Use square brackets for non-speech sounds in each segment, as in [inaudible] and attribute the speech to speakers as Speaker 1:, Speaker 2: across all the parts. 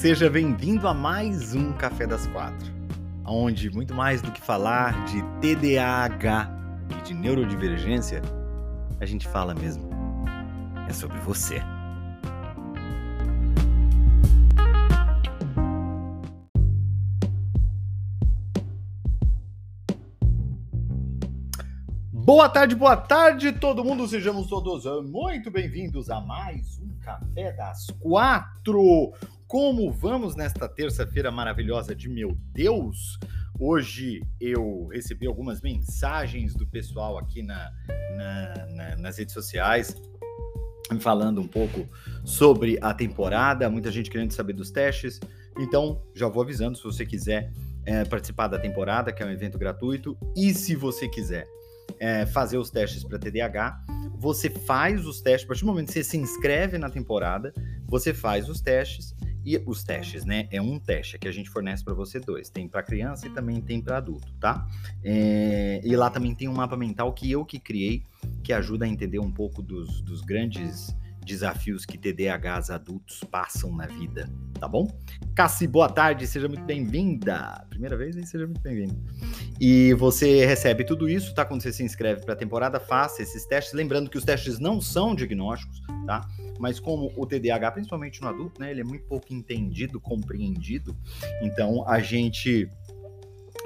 Speaker 1: Seja bem-vindo a mais um Café das Quatro, onde muito mais do que falar de TDAH e de neurodivergência, a gente fala mesmo é sobre você. Boa tarde, boa tarde, todo mundo. Sejamos todos muito bem-vindos a mais um Café das Quatro. Como vamos nesta terça-feira maravilhosa de meu Deus? Hoje eu recebi algumas mensagens do pessoal aqui na, na, na, nas redes sociais, falando um pouco sobre a temporada, muita gente querendo saber dos testes. Então, já vou avisando se você quiser é, participar da temporada, que é um evento gratuito, e se você quiser é, fazer os testes para TDAH, você faz os testes, a partir do momento que você se inscreve na temporada, você faz os testes e os testes, né? É um teste que a gente fornece para você dois. Tem para criança e também tem para adulto, tá? É, e lá também tem um mapa mental que eu que criei, que ajuda a entender um pouco dos, dos grandes desafios que TDAHs adultos passam na vida, tá bom? Cassi, boa tarde, seja muito bem-vinda. Primeira vez, hein? Seja muito bem-vinda. E você recebe tudo isso, tá? Quando você se inscreve para a temporada, faça esses testes. Lembrando que os testes não são diagnósticos, tá? Mas como o TDAH, principalmente no adulto, né? Ele é muito pouco entendido, compreendido. Então, a gente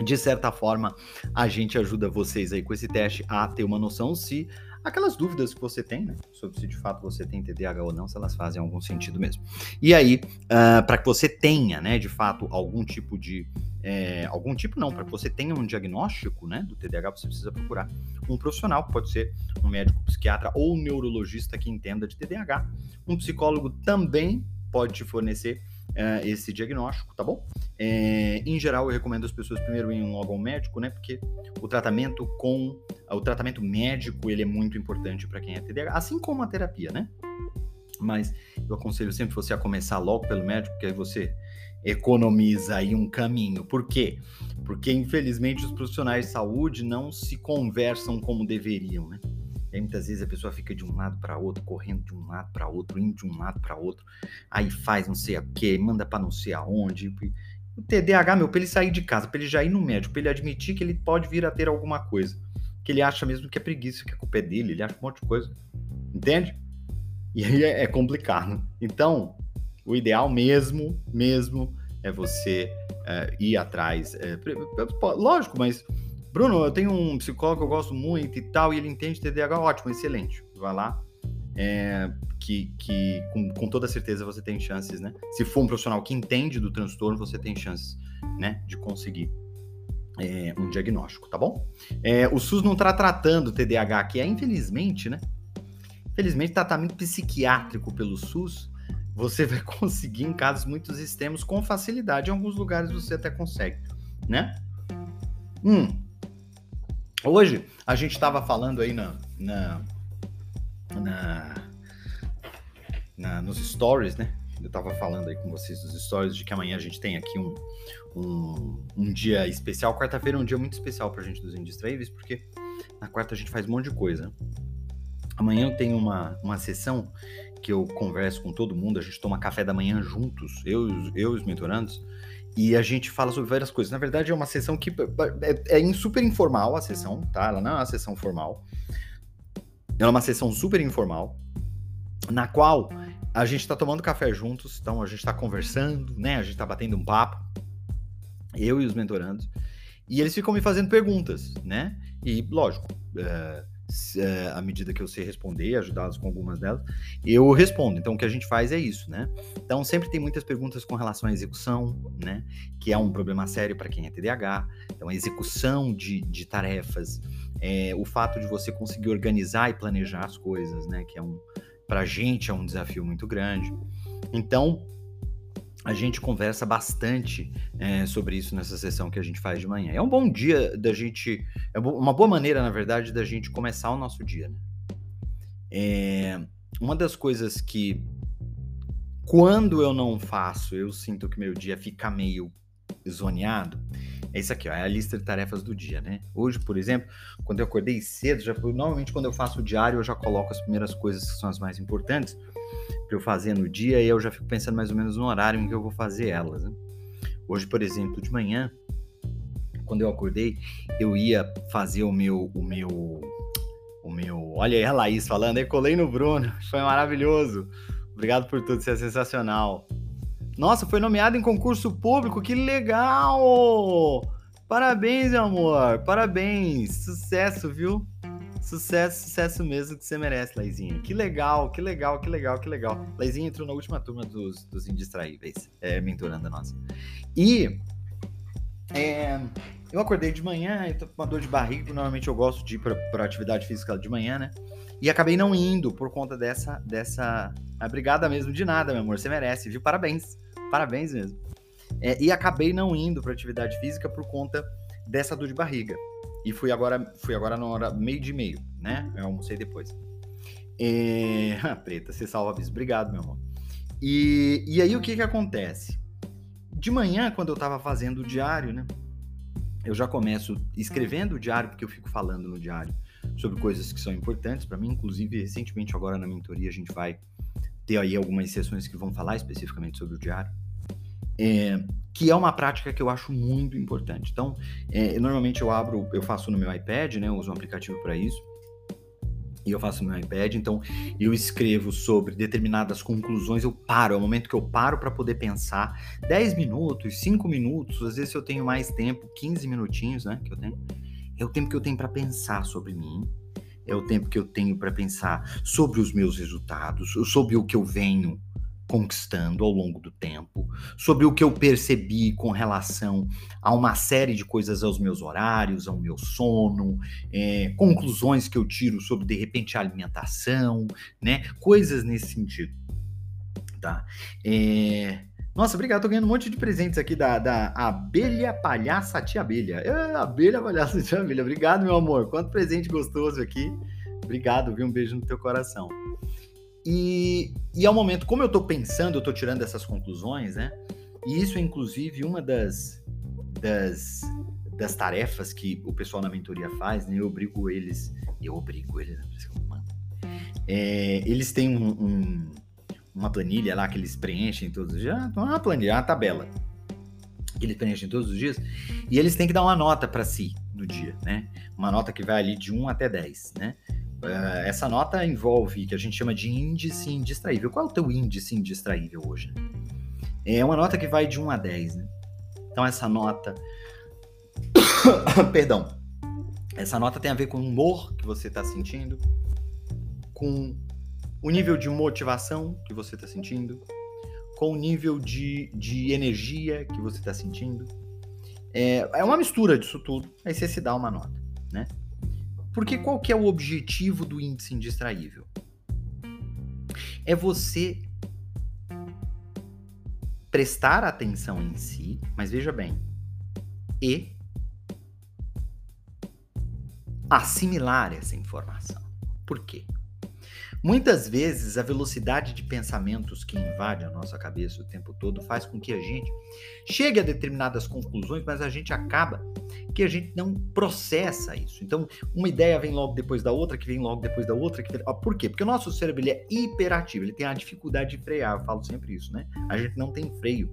Speaker 1: de certa forma, a gente ajuda vocês aí com esse teste a ter uma noção se aquelas dúvidas que você tem, né, sobre se de fato você tem TDAH ou não, se elas fazem algum sentido mesmo. E aí, uh, ah, para que você tenha, né, de fato, algum tipo de é, algum tipo não, para que você tenha um diagnóstico, né, do TDAH, você precisa procurar um profissional, pode ser um médico psiquiatra ou um neurologista que entenda de TDAH. Um psicólogo também pode te fornecer uh, esse diagnóstico, tá bom? É, em geral, eu recomendo as pessoas primeiro irem logo ao médico, né? Porque o tratamento com o tratamento médico ele é muito importante para quem é TDAH, assim como a terapia, né? Mas eu aconselho sempre você a começar logo pelo médico, porque aí você economiza aí um caminho. Por quê? Porque infelizmente os profissionais de saúde não se conversam como deveriam, né? E aí, muitas vezes a pessoa fica de um lado para outro, correndo de um lado para outro, indo de um lado para outro, aí faz não sei o que, manda para não sei aonde. O TDAH, meu, para ele sair de casa, para ele já ir no médico, para ele admitir que ele pode vir a ter alguma coisa, que ele acha mesmo que é preguiça, que a culpa é dele, ele acha um monte de coisa. Entende? E aí é, é complicado. Então, o ideal mesmo, mesmo, é você é, ir atrás. É, lógico, mas Bruno, eu tenho um psicólogo que eu gosto muito e tal, e ele entende TDAH, ótimo, excelente. Vai lá, é, que, que com, com, toda certeza você tem chances, né? Se for um profissional que entende do transtorno, você tem chances, né, de conseguir é, um diagnóstico, tá bom? É, o SUS não está tratando TDAH, que é infelizmente, né? Infelizmente, tratamento psiquiátrico pelo SUS, você [laughs] vai conseguir em casos muito extremos com facilidade. Em alguns lugares você até consegue, né? Hum, Hoje a gente estava falando aí na, na, na, na, nos stories, né? Eu estava falando aí com vocês nos stories de que amanhã a gente tem aqui um, um, um dia especial. Quarta-feira é um dia muito especial para a gente dos Indistraíveis, porque na quarta a gente faz um monte de coisa. Amanhã eu tenho uma, uma sessão que eu converso com todo mundo, a gente toma café da manhã juntos, eu, eu e os mentorandos, e a gente fala sobre várias coisas. Na verdade, é uma sessão que é, é super informal a sessão, tá? Ela não é uma sessão formal. Ela é uma sessão super informal, na qual a gente está tomando café juntos, então a gente está conversando, né? A gente está batendo um papo, eu e os mentorandos, e eles ficam me fazendo perguntas, né? E, lógico, uh, é, à medida que eu sei responder, ajudá-los com algumas delas, eu respondo. Então, o que a gente faz é isso, né? Então, sempre tem muitas perguntas com relação à execução, né? Que é um problema sério para quem é TDAH. Então, a execução de, de tarefas, é, o fato de você conseguir organizar e planejar as coisas, né? Que é um, para gente, é um desafio muito grande. Então, a gente conversa bastante é, sobre isso nessa sessão que a gente faz de manhã. É um bom dia da gente, é uma boa maneira, na verdade, da gente começar o nosso dia. Né? É, uma das coisas que, quando eu não faço, eu sinto que meu dia fica meio zoneado, É isso aqui, ó, é a lista de tarefas do dia, né? Hoje, por exemplo, quando eu acordei cedo, já normalmente quando eu faço o diário, eu já coloco as primeiras coisas que são as mais importantes para eu fazer no dia e eu já fico pensando mais ou menos no horário em que eu vou fazer elas. Né? Hoje, por exemplo, de manhã, quando eu acordei, eu ia fazer o meu, o meu, o meu. Olha aí a Laís falando, eu colei no Bruno, [laughs] foi maravilhoso. Obrigado por tudo, você é sensacional. Nossa, foi nomeado em concurso público, que legal! Parabéns, meu amor, parabéns, sucesso, viu? Sucesso, sucesso mesmo que você merece, Laizinha. Que legal, que legal, que legal, que legal. Laizinha entrou na última turma dos, dos Indistraíveis, é, mentorando a nossa. E é, eu acordei de manhã, eu tô com uma dor de barriga, normalmente eu gosto de ir pra, pra atividade física de manhã, né? E acabei não indo por conta dessa, dessa. Obrigada mesmo de nada, meu amor. Você merece, viu? Parabéns. Parabéns mesmo. É, e acabei não indo para atividade física por conta dessa dor de barriga. E fui agora, fui agora na hora meio de meio, né? Eu almocei depois. É... [laughs] Preta, você salva a Obrigado, meu amor. E, e aí o que que acontece? De manhã, quando eu tava fazendo o diário, né? Eu já começo escrevendo o diário, porque eu fico falando no diário sobre coisas que são importantes para mim. Inclusive, recentemente, agora na mentoria, a gente vai ter aí algumas sessões que vão falar especificamente sobre o diário. É, que é uma prática que eu acho muito importante. Então, é, normalmente eu abro, eu faço no meu iPad, né? Eu uso um aplicativo para isso. E eu faço no meu iPad, então eu escrevo sobre determinadas conclusões, eu paro, é o momento que eu paro para poder pensar. 10 minutos, 5 minutos, às vezes eu tenho mais tempo, 15 minutinhos, né, que eu tenho. É o tempo que eu tenho para pensar sobre mim, é o tempo que eu tenho para pensar sobre os meus resultados, sobre o que eu venho conquistando ao longo do tempo, sobre o que eu percebi com relação a uma série de coisas aos meus horários, ao meu sono, é, conclusões que eu tiro sobre de repente a alimentação, né? Coisas nesse sentido, tá? É... Nossa, obrigado. Tô ganhando um monte de presentes aqui da, da Abelha Palhaça Tia Abelha. É, abelha Palhaça Tia Abelha. Obrigado, meu amor. Quanto presente gostoso aqui. Obrigado, viu? Um beijo no teu coração. E, e é o momento, como eu estou pensando, eu estou tirando essas conclusões, né? E isso é inclusive uma das, das, das tarefas que o pessoal na mentoria faz, né? Eu obrigo eles, eu obrigo eles, é, eles têm um, um, uma planilha lá que eles preenchem todos os dias, ah, uma planilha, uma tabela que eles preenchem todos os dias, e eles têm que dar uma nota para si no dia, né? Uma nota que vai ali de 1 até 10, né? Uh, essa nota envolve que a gente chama de índice indistraível. Qual é o teu índice indistraível hoje? É uma nota que vai de 1 a 10, né? Então essa nota [coughs] perdão. Essa nota tem a ver com o humor que você está sentindo, com o nível de motivação que você está sentindo, com o nível de, de energia que você está sentindo. É, é uma mistura disso tudo, aí você se dá uma nota, né? Porque qual que é o objetivo do índice indistraível? É você prestar atenção em si, mas veja bem, e assimilar essa informação. Por quê? Muitas vezes a velocidade de pensamentos que invade a nossa cabeça o tempo todo faz com que a gente chegue a determinadas conclusões, mas a gente acaba que a gente não processa isso. Então, uma ideia vem logo depois da outra, que vem logo depois da outra. Que. Por quê? Porque o nosso cérebro ele é hiperativo, ele tem a dificuldade de frear. Eu falo sempre isso, né? A gente não tem freio.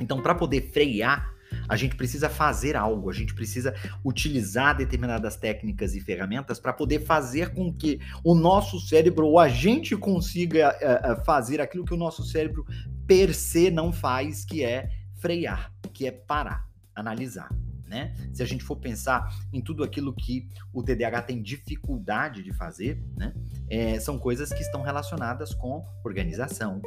Speaker 1: Então, para poder frear a gente precisa fazer algo, a gente precisa utilizar determinadas técnicas e ferramentas para poder fazer com que o nosso cérebro ou a gente consiga uh, fazer aquilo que o nosso cérebro per se não faz, que é frear, que é parar, analisar. Né? Se a gente for pensar em tudo aquilo que o TDAH tem dificuldade de fazer, né? É, são coisas que estão relacionadas com organização,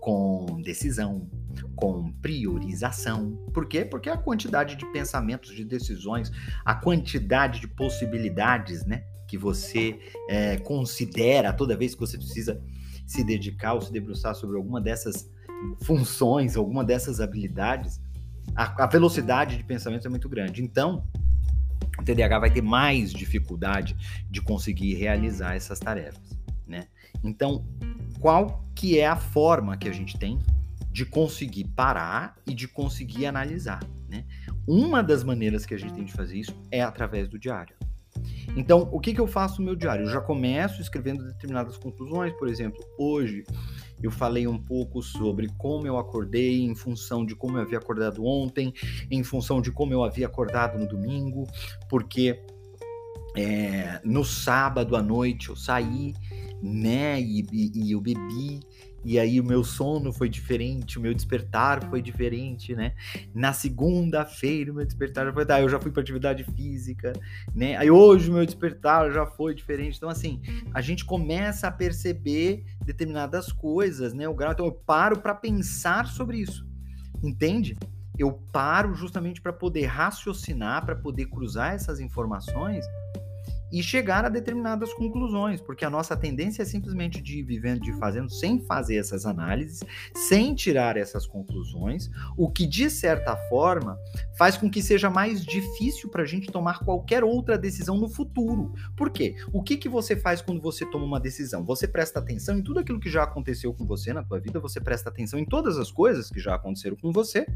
Speaker 1: com decisão, com priorização. Por quê? Porque a quantidade de pensamentos, de decisões, a quantidade de possibilidades, né, que você é, considera toda vez que você precisa se dedicar ou se debruçar sobre alguma dessas funções, alguma dessas habilidades, a, a velocidade de pensamento é muito grande. Então, o TDAH vai ter mais dificuldade de conseguir realizar essas tarefas, né? Então, qual que é a forma que a gente tem de conseguir parar e de conseguir analisar, né? Uma das maneiras que a gente tem de fazer isso é através do diário. Então, o que, que eu faço no meu diário? Eu já começo escrevendo determinadas conclusões, por exemplo, hoje eu falei um pouco sobre como eu acordei em função de como eu havia acordado ontem, em função de como eu havia acordado no domingo, porque é, no sábado à noite eu saí, né, e, e, e eu bebi, e aí o meu sono foi diferente, o meu despertar foi diferente, né? Na segunda-feira o meu despertar foi, ah, eu já fui para atividade física, né? Aí hoje o meu despertar já foi diferente. Então assim, a gente começa a perceber determinadas coisas, né? O grau, então eu paro para pensar sobre isso. Entende? Eu paro justamente para poder raciocinar, para poder cruzar essas informações e chegar a determinadas conclusões, porque a nossa tendência é simplesmente de ir vivendo, de ir fazendo, sem fazer essas análises, sem tirar essas conclusões, o que de certa forma faz com que seja mais difícil para a gente tomar qualquer outra decisão no futuro. Por quê? O que, que você faz quando você toma uma decisão? Você presta atenção em tudo aquilo que já aconteceu com você na tua vida, você presta atenção em todas as coisas que já aconteceram com você.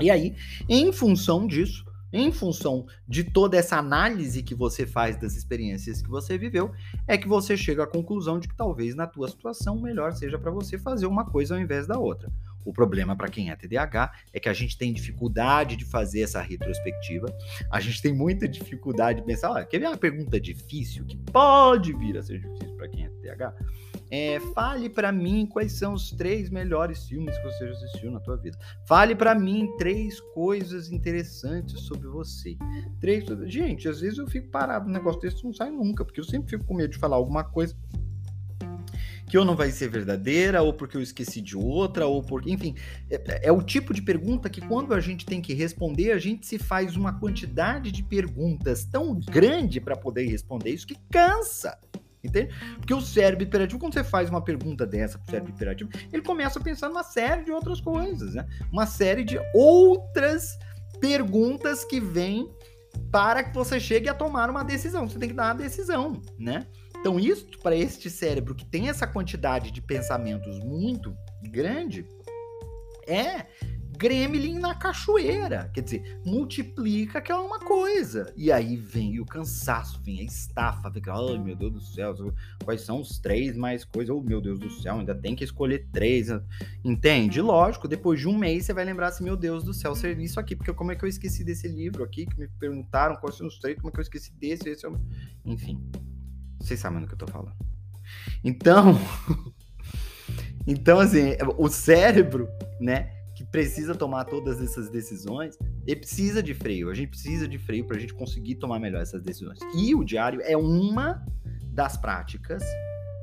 Speaker 1: E aí, em função disso, em função de toda essa análise que você faz das experiências que você viveu, é que você chega à conclusão de que talvez na tua situação melhor seja para você fazer uma coisa ao invés da outra. O problema para quem é TDAH é que a gente tem dificuldade de fazer essa retrospectiva. A gente tem muita dificuldade de pensar, olha, quer ver uma pergunta difícil que pode vir a ser difícil para quem é TDAH? É, fale para mim quais são os três melhores filmes que você assistiu na tua vida. Fale para mim três coisas interessantes sobre você. Três, gente, às vezes eu fico parado no negócio desse não sai nunca, porque eu sempre fico com medo de falar alguma coisa que ou não vai ser verdadeira, ou porque eu esqueci de outra, ou porque, enfim, é, é, o tipo de pergunta que quando a gente tem que responder, a gente se faz uma quantidade de perguntas tão grande para poder responder isso que cansa. Entende? Porque o cérebro hiperativo, quando você faz uma pergunta dessa para o cérebro hiperativo, ele começa a pensar numa série de outras coisas, né? Uma série de outras perguntas que vêm para que você chegue a tomar uma decisão. Você tem que dar uma decisão, né? Então, isso para este cérebro que tem essa quantidade de pensamentos muito grande, é gremlin na cachoeira. Quer dizer, multiplica que é uma coisa. E aí vem o cansaço, vem a estafa, fica, ai meu Deus do céu, quais são os três mais coisas? Oh meu Deus do céu, ainda tem que escolher três. Entende? Lógico, depois de um mês você vai lembrar assim, meu Deus do céu, serviço aqui, porque como é que eu esqueci desse livro aqui, que me perguntaram quais são os três, como é que eu esqueci desse, esse é. Enfim, vocês sabem do que eu tô falando. Então, [laughs] então assim, o cérebro, né? Que precisa tomar todas essas decisões, ele precisa de freio. A gente precisa de freio para a gente conseguir tomar melhor essas decisões. E o diário é uma das práticas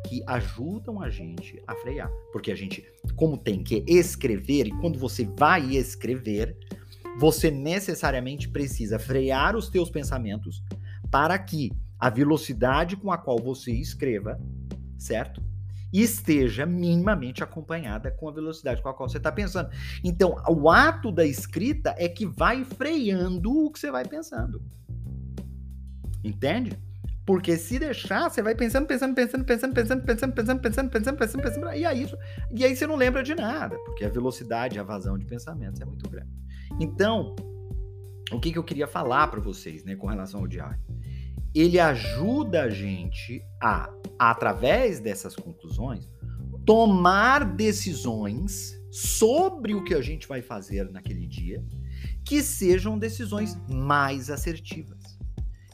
Speaker 1: que ajudam a gente a frear. Porque a gente, como tem que escrever, e quando você vai escrever, você necessariamente precisa frear os teus pensamentos para que a velocidade com a qual você escreva, certo? Esteja minimamente acompanhada com a velocidade com a qual você está pensando. Então, o ato da escrita é que vai freando o que você vai pensando. Entende? Porque se deixar, você vai pensando, pensando, pensando, pensando, pensando, pensando, pensando, pensando, pensando, pensando, pensando, e aí, e aí você não lembra de nada, porque a velocidade, a vazão de pensamentos é muito grande. Então, o que, que eu queria falar para vocês, né, com relação ao diário? Ele ajuda a gente a, através dessas conclusões, tomar decisões sobre o que a gente vai fazer naquele dia, que sejam decisões mais assertivas.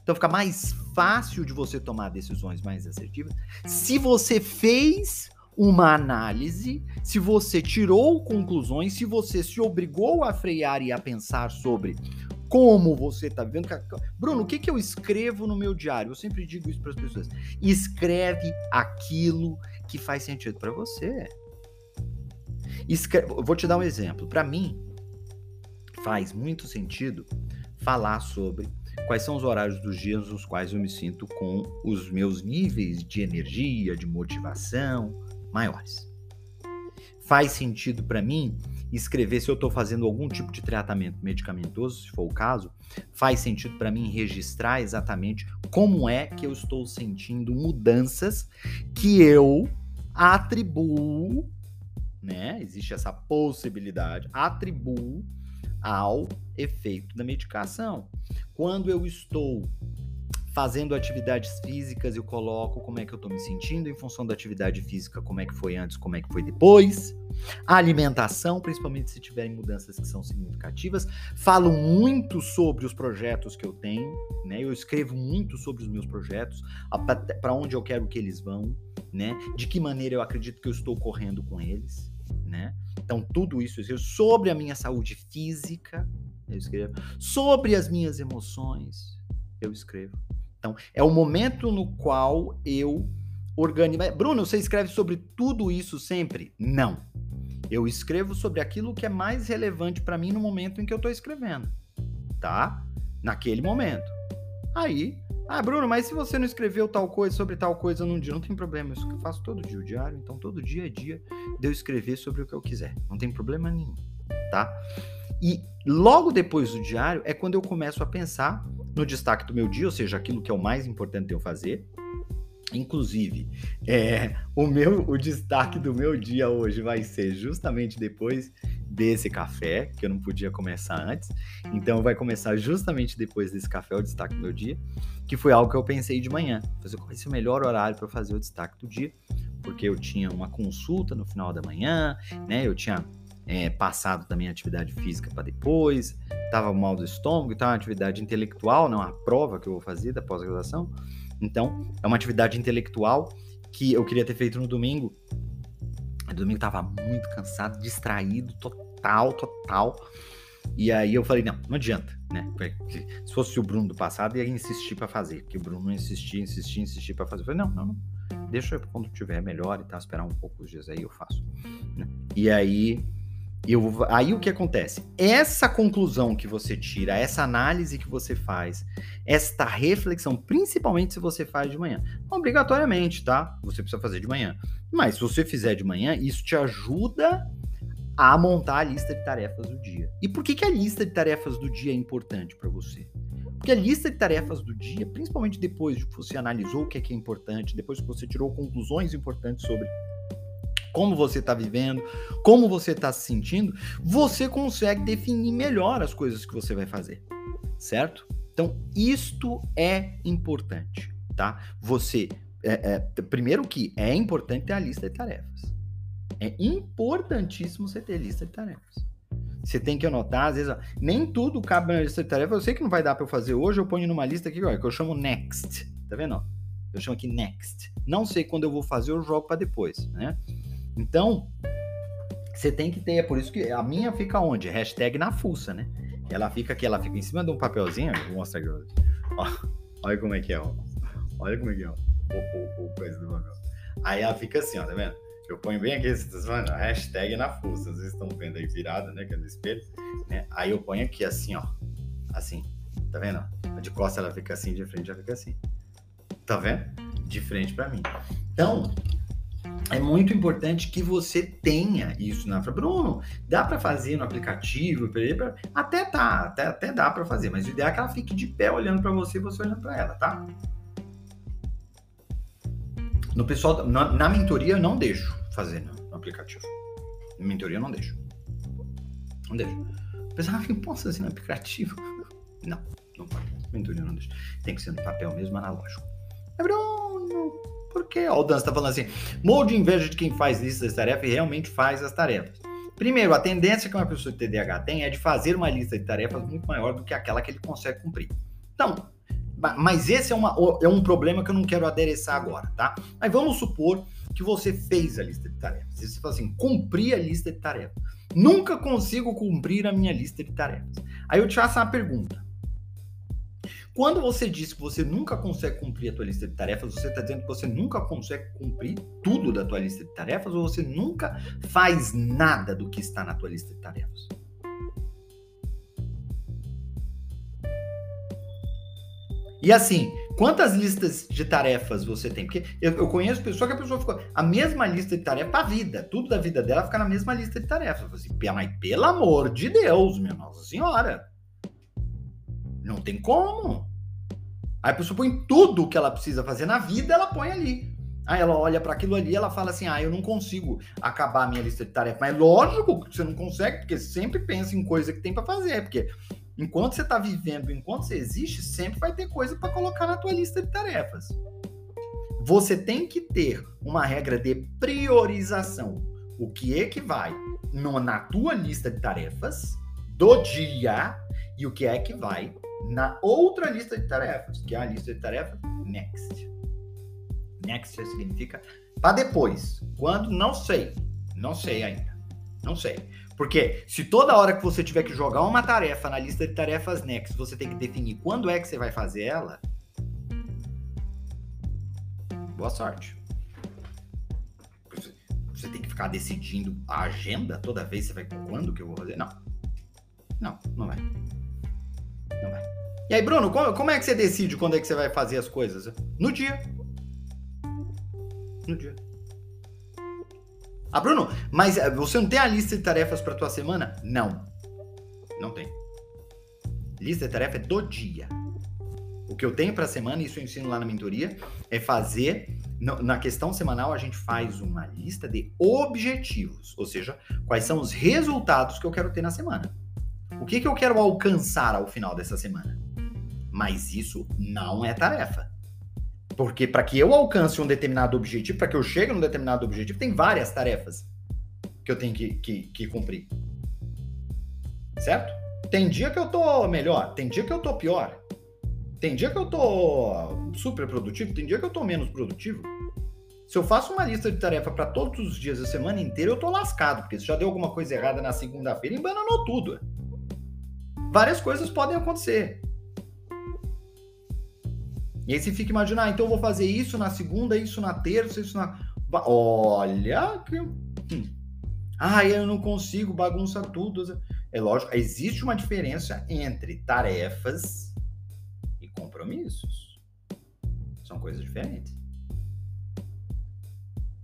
Speaker 1: Então fica mais fácil de você tomar decisões mais assertivas se você fez uma análise, se você tirou conclusões, se você se obrigou a frear e a pensar sobre como você está vivendo. Bruno, o que, que eu escrevo no meu diário? Eu sempre digo isso para as pessoas. Escreve aquilo que faz sentido para você. Escreve, vou te dar um exemplo. Para mim, faz muito sentido falar sobre quais são os horários dos dias nos quais eu me sinto com os meus níveis de energia, de motivação maiores. Faz sentido para mim escrever se eu estou fazendo algum tipo de tratamento medicamentoso, se for o caso, faz sentido para mim registrar exatamente como é que eu estou sentindo mudanças que eu atribuo né? Existe essa possibilidade. Atribuo ao efeito da medicação. Quando eu estou fazendo atividades físicas, eu coloco como é que eu estou me sentindo em função da atividade física, como é que foi antes, como é que foi depois. A alimentação, principalmente se tiverem mudanças que são significativas. Falo muito sobre os projetos que eu tenho, né? Eu escrevo muito sobre os meus projetos, para onde eu quero que eles vão, né? De que maneira eu acredito que eu estou correndo com eles, né? Então, tudo isso eu sobre a minha saúde física, eu escrevo sobre as minhas emoções, eu escrevo então, é o momento no qual eu organizo. Bruno, você escreve sobre tudo isso sempre? Não. Eu escrevo sobre aquilo que é mais relevante para mim no momento em que eu estou escrevendo, tá? Naquele momento. Aí, ah, Bruno, mas se você não escreveu tal coisa sobre tal coisa num dia, não tem problema. Isso que eu faço todo dia, o diário. Então, todo dia é dia de eu escrever sobre o que eu quiser. Não tem problema nenhum, tá? E logo depois do diário é quando eu começo a pensar no destaque do meu dia, ou seja, aquilo que é o mais importante eu fazer. Inclusive, é, o meu o destaque do meu dia hoje vai ser justamente depois desse café, que eu não podia começar antes. Então vai começar justamente depois desse café o destaque do meu dia, que foi algo que eu pensei de manhã. Fazer qual vai o melhor horário para fazer o destaque do dia, porque eu tinha uma consulta no final da manhã, né? Eu tinha é, passado também atividade física para depois, estava mal do estômago, então é uma atividade intelectual, não é uma prova que eu vou fazer da pós-graduação. Então, é uma atividade intelectual que eu queria ter feito no domingo. No domingo estava muito cansado, distraído, total, total. E aí eu falei, não, não adianta, né? Se fosse o Bruno do passado, ia insistir para fazer, porque o Bruno insistia, insistia, insistia para fazer. Eu falei, não, não, não. Deixa eu quando tiver melhor e tal, esperar um pouco os dias aí eu faço. Né? E aí eu, aí o que acontece? Essa conclusão que você tira, essa análise que você faz, esta reflexão, principalmente se você faz de manhã, obrigatoriamente, tá? Você precisa fazer de manhã. Mas se você fizer de manhã, isso te ajuda a montar a lista de tarefas do dia. E por que, que a lista de tarefas do dia é importante para você? Porque a lista de tarefas do dia, principalmente depois de que você analisou o que é, que é importante, depois que você tirou conclusões importantes sobre como você está vivendo, como você está se sentindo, você consegue definir melhor as coisas que você vai fazer, certo? Então, isto é importante, tá? Você, é, é, primeiro que é importante ter a lista de tarefas. É importantíssimo você ter lista de tarefas. Você tem que anotar, às vezes, ó, nem tudo cabe na lista de tarefas. Eu sei que não vai dar para eu fazer hoje, eu ponho numa lista aqui, ó, que eu chamo next. Tá vendo? Eu chamo aqui next. Não sei quando eu vou fazer, eu jogo para depois, né? Então, você tem que ter, é por isso que a minha fica onde? Hashtag na fuça, né? Ela fica aqui, ela fica em cima de um papelzinho, vou mostrar aqui. Ó, olha como é que é, ó. Olha como é que é, ó. O, o, coisa do papel. Aí ela fica assim, ó, tá vendo? Eu ponho bem aqui, vocês estão vendo? Hashtag na fuça. Vocês estão vendo aí virada, né? Que é no espelho. Né? Aí eu ponho aqui assim, ó. Assim. Tá vendo? De costa ela fica assim, de frente ela fica assim. Tá vendo? De frente para mim. Então, é muito importante que você tenha isso na Bruno, dá para fazer no aplicativo, até tá, até, até dá para fazer, mas o ideal é que ela fique de pé olhando para você e você olhando para ela, tá? No pessoal, na, na, mentoria eu não deixo fazer no, aplicativo. Na mentoria eu não deixo. Não deixo. Pessoal fala, posso fazer no aplicativo? [laughs] Não, não pode. Mentoria eu não deixo. Tem que ser no papel mesmo, analógico. É Bruno, porque ó, o Dan está falando assim: molde inveja de quem faz listas de tarefas e realmente faz as tarefas. Primeiro, a tendência que uma pessoa de TDAH tem é de fazer uma lista de tarefas muito maior do que aquela que ele consegue cumprir. Então, mas esse é, uma, é um problema que eu não quero adereçar agora, tá? Mas vamos supor que você fez a lista de tarefas. Você fala assim, cumpri a lista de tarefas. Nunca consigo cumprir a minha lista de tarefas. Aí eu te faço uma pergunta. Quando você diz que você nunca consegue cumprir a tua lista de tarefas, você está dizendo que você nunca consegue cumprir tudo da tua lista de tarefas ou você nunca faz nada do que está na tua lista de tarefas? E assim, quantas listas de tarefas você tem? Porque eu, eu conheço pessoa que a pessoa ficou a mesma lista de tarefas a vida, tudo da vida dela fica na mesma lista de tarefas. Assim, mas pelo amor de Deus, minha Nossa Senhora. Não tem como. Aí a pessoa põe tudo que ela precisa fazer na vida, ela põe ali. Aí ela olha para aquilo ali, ela fala assim: "Ah, eu não consigo acabar a minha lista de tarefas". Mas lógico que você não consegue, porque sempre pensa em coisa que tem para fazer, porque enquanto você está vivendo, enquanto você existe, sempre vai ter coisa para colocar na tua lista de tarefas. Você tem que ter uma regra de priorização. O que é que vai no, na tua lista de tarefas do dia e o que é que vai na outra lista de tarefas, que é a lista de tarefas next. Next significa para depois. Quando? Não sei. Não sei ainda. Não sei. Porque se toda hora que você tiver que jogar uma tarefa na lista de tarefas next, você tem que definir quando é que você vai fazer ela, boa sorte. Você tem que ficar decidindo a agenda toda vez você vai quando que eu vou fazer? Não. Não, não vai. E aí, Bruno, como, como é que você decide quando é que você vai fazer as coisas? No dia. No dia. Ah, Bruno, mas eh, você não tem a lista de tarefas para tua semana? Não. Não tem. Lista de tarefa é do dia. O que eu tenho para a semana, isso eu ensino lá na mentoria, é fazer na questão semanal a gente faz uma lista de objetivos, ou seja, quais são os resultados que eu quero ter na semana. O que, que eu quero alcançar ao final dessa semana? Mas isso não é tarefa. Porque para que eu alcance um determinado objetivo, para que eu chegue num determinado objetivo, tem várias tarefas que eu tenho que, que, que cumprir. Certo? Tem dia que eu tô melhor, tem dia que eu tô pior. Tem dia que eu tô super produtivo, tem dia que eu tô menos produtivo. Se eu faço uma lista de tarefa para todos os dias da semana inteira, eu tô lascado, porque se já deu alguma coisa errada na segunda-feira, embananou tudo. Várias coisas podem acontecer. E aí você fica imaginando, ah, então eu vou fazer isso na segunda, isso na terça, isso na. Olha que. Ah, eu não consigo, bagunça tudo. É lógico, existe uma diferença entre tarefas e compromissos. São coisas diferentes.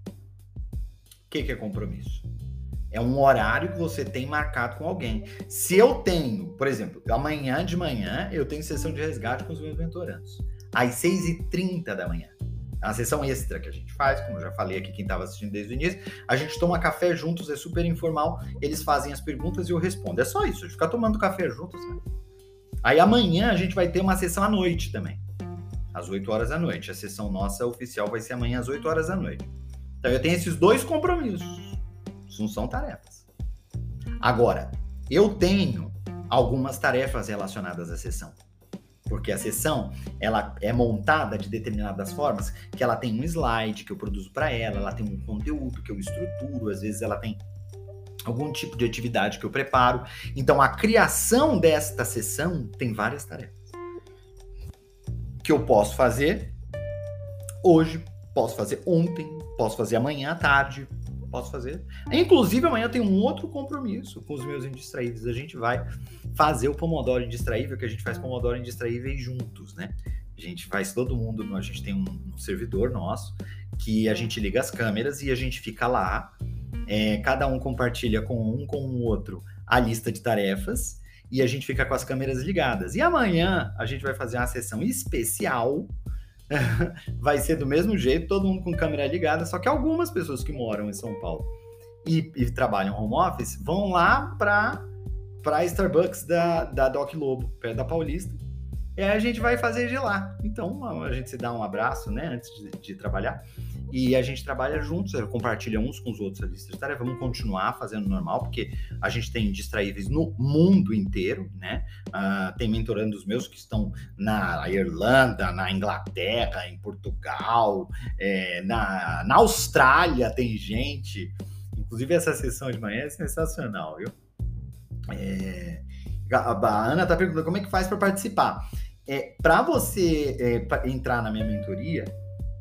Speaker 1: O que, que é compromisso? É um horário que você tem marcado com alguém. Se eu tenho, por exemplo, amanhã de manhã eu tenho sessão de resgate com os meus mentorandos às 6h30 da manhã. É uma sessão extra que a gente faz, como eu já falei aqui, quem estava assistindo desde o início. A gente toma café juntos, é super informal. Eles fazem as perguntas e eu respondo. É só isso, a gente fica tomando café juntos. Né? Aí amanhã a gente vai ter uma sessão à noite também, às 8 horas da noite. A sessão nossa oficial vai ser amanhã às 8 horas da noite. Então eu tenho esses dois compromissos. Isso não são tarefas. Agora, eu tenho algumas tarefas relacionadas à sessão porque a sessão ela é montada de determinadas formas, que ela tem um slide que eu produzo para ela, ela tem um conteúdo que eu estruturo, às vezes ela tem algum tipo de atividade que eu preparo. Então a criação desta sessão tem várias tarefas que eu posso fazer hoje, posso fazer ontem, posso fazer amanhã à tarde, posso fazer. Inclusive, amanhã tem um outro compromisso com os meus indistraíveis. A gente vai fazer o Pomodoro Indistraível, que a gente faz Pomodoro Indistraível juntos, né? A gente faz todo mundo, a gente tem um, um servidor nosso que a gente liga as câmeras e a gente fica lá. É, cada um compartilha com um com o outro a lista de tarefas e a gente fica com as câmeras ligadas. E amanhã a gente vai fazer uma sessão especial [laughs] vai ser do mesmo jeito, todo mundo com câmera ligada, só que algumas pessoas que moram em São Paulo e, e trabalham home office vão lá para para Starbucks da, da Doc Lobo, perto da Paulista. E aí a gente vai fazer de lá. Então a gente se dá um abraço, né, antes de, de trabalhar. E a gente trabalha juntos, compartilha uns com os outros a lista de tarefas. Vamos continuar fazendo normal, porque a gente tem distraíveis no mundo inteiro, né? Uh, tem mentorandos meus que estão na Irlanda, na Inglaterra, em Portugal, é, na, na Austrália tem gente. Inclusive, essa sessão de manhã é sensacional, viu? É, a Ana está perguntando como é que faz para participar. É, para você é, pra entrar na minha mentoria,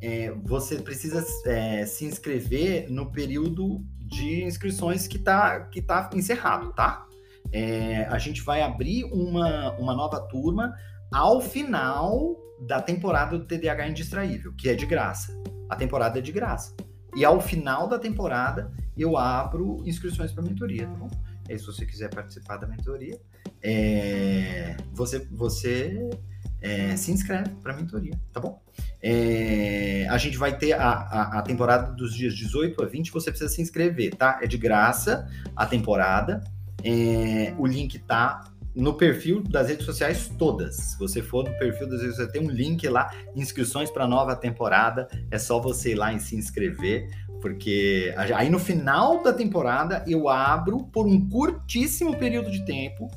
Speaker 1: é, você precisa é, se inscrever no período de inscrições que está que tá encerrado, tá? É, a gente vai abrir uma, uma nova turma ao final da temporada do TDAH Indistraível, que é de graça. A temporada é de graça. E ao final da temporada eu abro inscrições para mentoria, tá bom? E se você quiser participar da mentoria, é, você, você é, se inscreve para a mentoria, tá bom? É, a gente vai ter a, a, a, temporada dos dias 18 a 20, você precisa se inscrever, tá? É de graça a temporada. É, o link tá no perfil das redes sociais todas. Se você for no perfil das redes sociais, tem um link lá, inscrições para nova temporada. É só você ir lá e se inscrever, porque aí no final da temporada eu abro por um curtíssimo período de tempo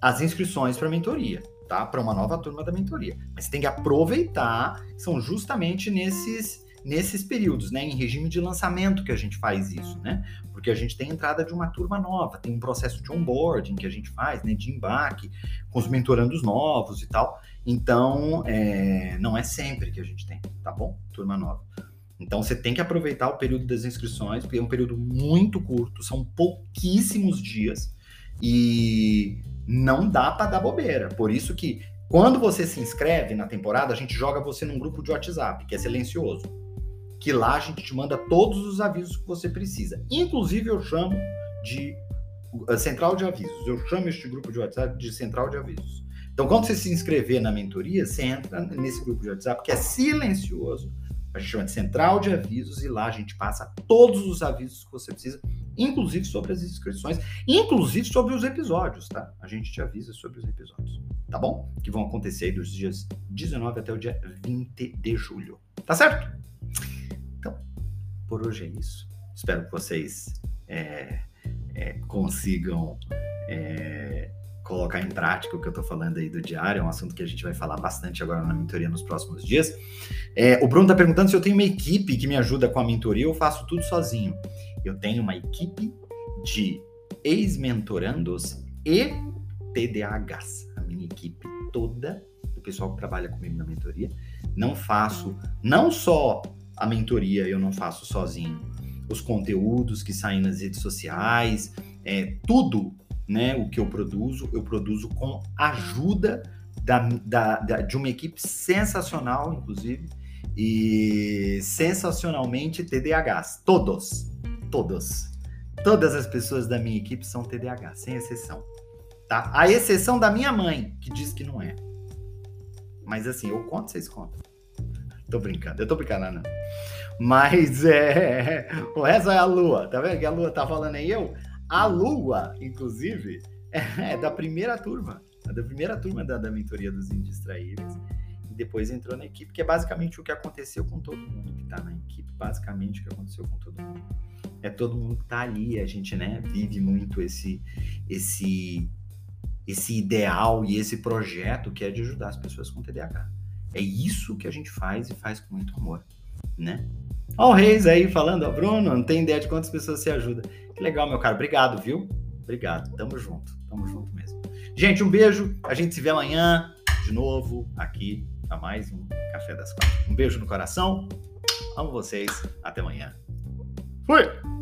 Speaker 1: as inscrições para mentoria, tá? Para uma nova turma da mentoria. Mas tem que aproveitar, são justamente nesses nesses períodos, né, em regime de lançamento que a gente faz isso, né? Porque a gente tem entrada de uma turma nova, tem um processo de onboarding que a gente faz, né, de embarque, com os mentorandos novos e tal. Então, é, não é sempre que a gente tem, tá bom? Turma nova. Então, você tem que aproveitar o período das inscrições, porque é um período muito curto, são pouquíssimos dias e não dá para dar bobeira. Por isso que quando você se inscreve na temporada, a gente joga você num grupo de WhatsApp, que é silencioso que lá a gente te manda todos os avisos que você precisa. Inclusive, eu chamo de uh, central de avisos. Eu chamo este grupo de WhatsApp de central de avisos. Então, quando você se inscrever na mentoria, você entra nesse grupo de WhatsApp que é silencioso. A gente chama de central de avisos e lá a gente passa todos os avisos que você precisa, inclusive sobre as inscrições, inclusive sobre os episódios, tá? A gente te avisa sobre os episódios, tá bom? Que vão acontecer dos dias 19 até o dia 20 de julho. Tá certo? por hoje é isso. Espero que vocês é, é, consigam é, colocar em prática o que eu estou falando aí do diário. É um assunto que a gente vai falar bastante agora na mentoria nos próximos dias. É, o Bruno está perguntando se eu tenho uma equipe que me ajuda com a mentoria ou faço tudo sozinho. Eu tenho uma equipe de ex-mentorandos e TDAHs. A minha equipe toda, o pessoal que trabalha comigo na mentoria. Não faço, não só a mentoria eu não faço sozinho. Os conteúdos que saem nas redes sociais, é, tudo né, o que eu produzo, eu produzo com ajuda da, da, da, de uma equipe sensacional, inclusive, e sensacionalmente TDAHs. Todos, todos. Todas as pessoas da minha equipe são TDAH, sem exceção. Tá? A exceção da minha mãe, que diz que não é. Mas assim, eu conto, vocês contam. Tô brincando, eu tô brincando, não. Mas [laughs] é. O resto é a Lua. Tá vendo que a Lua tá falando aí? Eu? A Lua, inclusive, [laughs] é da primeira turma. É da primeira turma da, da mentoria dos indistraíveis. E depois entrou na equipe, que é basicamente o que aconteceu com todo mundo que tá na equipe. Basicamente o que aconteceu com todo mundo. É todo mundo que tá ali. A gente, né, vive muito esse. esse esse ideal e esse projeto que é de ajudar as pessoas com TDAH. É isso que a gente faz e faz com muito amor, né? Ó o Reis aí falando, ó, Bruno, não tem ideia de quantas pessoas você ajuda. Legal, meu cara. Obrigado, viu? Obrigado. Tamo junto. Tamo junto mesmo. Gente, um beijo. A gente se vê amanhã de novo aqui a mais um Café das Quatro. Um beijo no coração. Amo vocês. Até amanhã. Fui!